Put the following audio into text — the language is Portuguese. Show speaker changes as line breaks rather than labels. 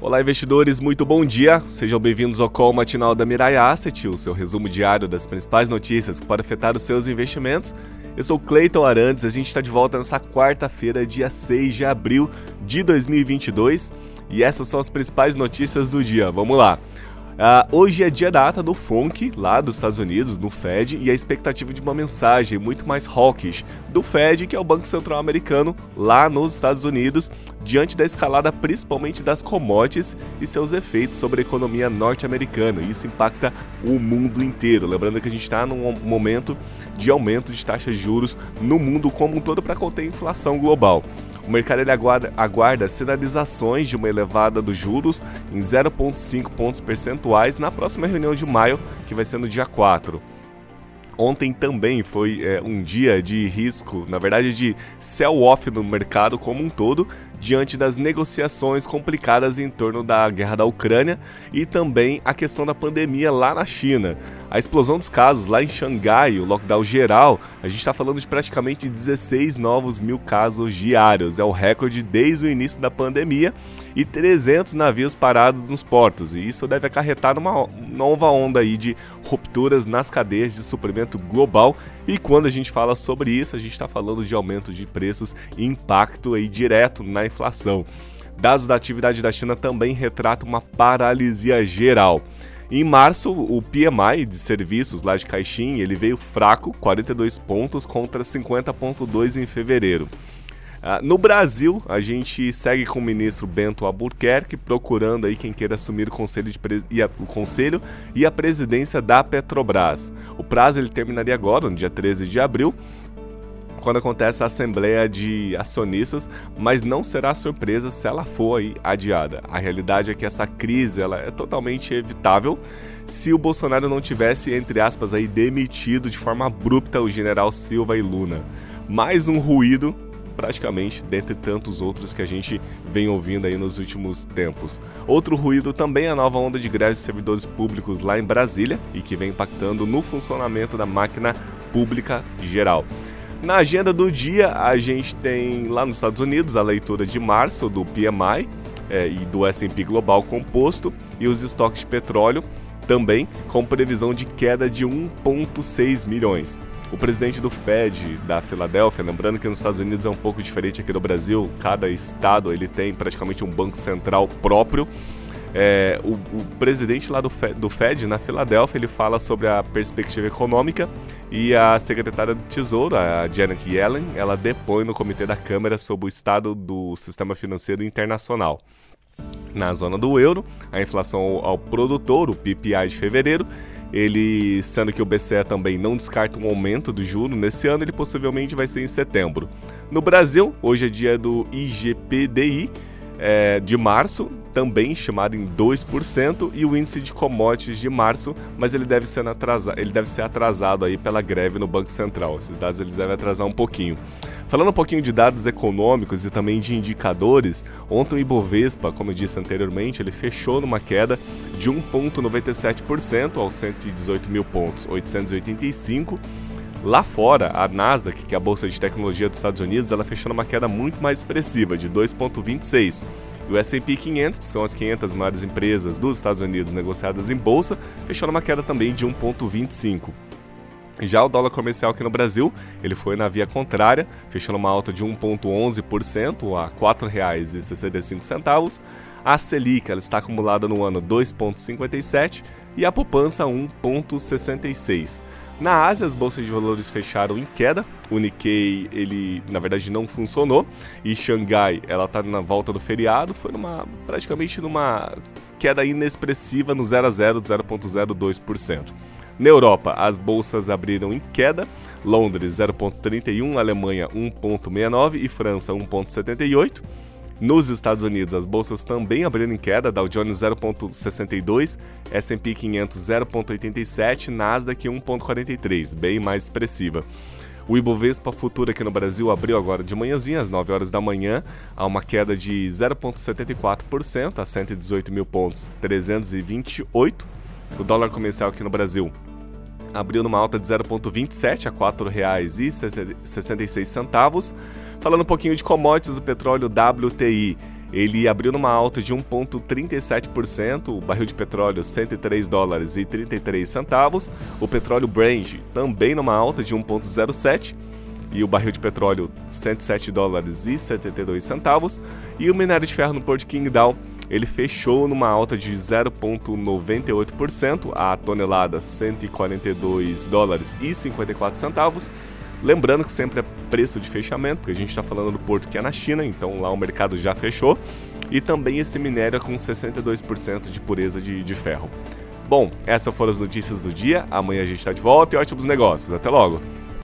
Olá, investidores, muito bom dia. Sejam bem-vindos ao call matinal da Mirai Asset, o seu resumo diário das principais notícias que podem afetar os seus investimentos. Eu sou Cleiton Arantes, a gente está de volta nessa quarta-feira, dia 6 de abril de 2022, e essas são as principais notícias do dia. Vamos lá. Uh, hoje é dia da ata do FONC, lá dos Estados Unidos, no Fed, e a expectativa de uma mensagem muito mais hawkish do Fed, que é o Banco Central Americano, lá nos Estados Unidos, diante da escalada principalmente das commodities e seus efeitos sobre a economia norte-americana. Isso impacta o mundo inteiro. Lembrando que a gente está num momento de aumento de taxas de juros no mundo como um todo para conter a inflação global. O mercado ele aguarda, aguarda sinalizações de uma elevada dos juros em 0,5 pontos percentuais na próxima reunião de maio, que vai ser no dia 4. Ontem também foi é, um dia de risco, na verdade de sell-off no mercado como um todo, diante das negociações complicadas em torno da guerra da Ucrânia e também a questão da pandemia lá na China. A explosão dos casos lá em Xangai, o lockdown geral, a gente está falando de praticamente 16 novos mil casos diários. É o recorde desde o início da pandemia e 300 navios parados nos portos. E isso deve acarretar numa nova onda aí de rupturas nas cadeias de suprimento global. E quando a gente fala sobre isso, a gente está falando de aumento de preços e impacto aí direto na inflação. Dados da atividade da China também retratam uma paralisia geral. Em março, o PMI de serviços lá de Caixin, ele veio fraco, 42 pontos contra 50.2 em fevereiro. Uh, no Brasil, a gente segue com o ministro Bento Albuquerque procurando aí quem queira assumir o conselho, e a, o conselho e a presidência da Petrobras. O prazo ele terminaria agora, no dia 13 de abril, quando acontece a assembleia de acionistas, mas não será surpresa se ela for aí adiada. A realidade é que essa crise ela é totalmente evitável se o Bolsonaro não tivesse, entre aspas, aí demitido de forma abrupta o general Silva e Luna. Mais um ruído praticamente dentre tantos outros que a gente vem ouvindo aí nos últimos tempos. Outro ruído também é a nova onda de greves de servidores públicos lá em Brasília e que vem impactando no funcionamento da máquina pública geral. Na agenda do dia, a gente tem lá nos Estados Unidos a leitura de março do PMI é, e do S&P Global Composto e os estoques de petróleo também com previsão de queda de 1,6 milhões. O presidente do Fed da Filadélfia, lembrando que nos Estados Unidos é um pouco diferente aqui do Brasil, cada estado ele tem praticamente um banco central próprio. É, o, o, presidente lá do Fed, do Fed na Filadélfia ele fala sobre a perspectiva econômica e a secretária do Tesouro, a Janet Yellen, ela depõe no comitê da Câmara sobre o estado do sistema financeiro internacional. Na zona do euro, a inflação ao produtor, o PPI de fevereiro, ele, sendo que o BCE também não descarta um aumento do juro nesse ano, ele possivelmente vai ser em setembro. No Brasil, hoje é dia do IGPDI, é, de março, também chamado em 2%, e o índice de commodities de março, mas ele deve ser atrasado, ele deve ser atrasado aí pela greve no Banco Central. Esses dados eles devem atrasar um pouquinho. Falando um pouquinho de dados econômicos e também de indicadores, ontem o Ibovespa, como eu disse anteriormente, ele fechou numa queda de 1,97% aos 118 mil pontos, 885 Lá fora, a Nasdaq, que é a bolsa de tecnologia dos Estados Unidos, ela fechou numa queda muito mais expressiva, de 2,26. E o S&P 500, que são as 500 maiores empresas dos Estados Unidos negociadas em bolsa, fechou numa queda também de 1,25. Já o dólar comercial aqui no Brasil, ele foi na via contrária, fechando uma alta de 1,11% a R$ 4,65. A Selic ela está acumulada no ano 2,57 e a poupança 1,66. Na Ásia, as bolsas de valores fecharam em queda. O Nikkei, ele na verdade não funcionou e Xangai, ela está na volta do feriado, foi numa praticamente numa queda inexpressiva no 0 a 0, 0.02%. Na Europa, as bolsas abriram em queda. Londres 0.31, Alemanha 1.69 e França 1.78. Nos Estados Unidos, as bolsas também abriram em queda, Dow Jones 0,62, S&P 500 0,87, Nasdaq 1,43, bem mais expressiva. O Ibovespa Futuro aqui no Brasil abriu agora de manhãzinha, às 9 horas da manhã, a uma queda de 0,74% a 118 mil pontos, 328. O dólar comercial aqui no Brasil abriu numa alta de 0,27 a R$ 4,66. Falando um pouquinho de commodities, o petróleo WTI ele abriu numa alta de 1,37%, o barril de petróleo 103 dólares e 33 centavos, o petróleo Brent também numa alta de 1,07% e o barril de petróleo 107 dólares e 72 centavos, e o minério de ferro no Porto de ele fechou numa alta de 0,98%, a tonelada 142 dólares e 54 centavos. Lembrando que sempre é preço de fechamento, porque a gente está falando do porto que é na China, então lá o mercado já fechou. E também esse minério é com 62% de pureza de, de ferro. Bom, essas foram as notícias do dia. Amanhã a gente está de volta e ótimos negócios. Até logo!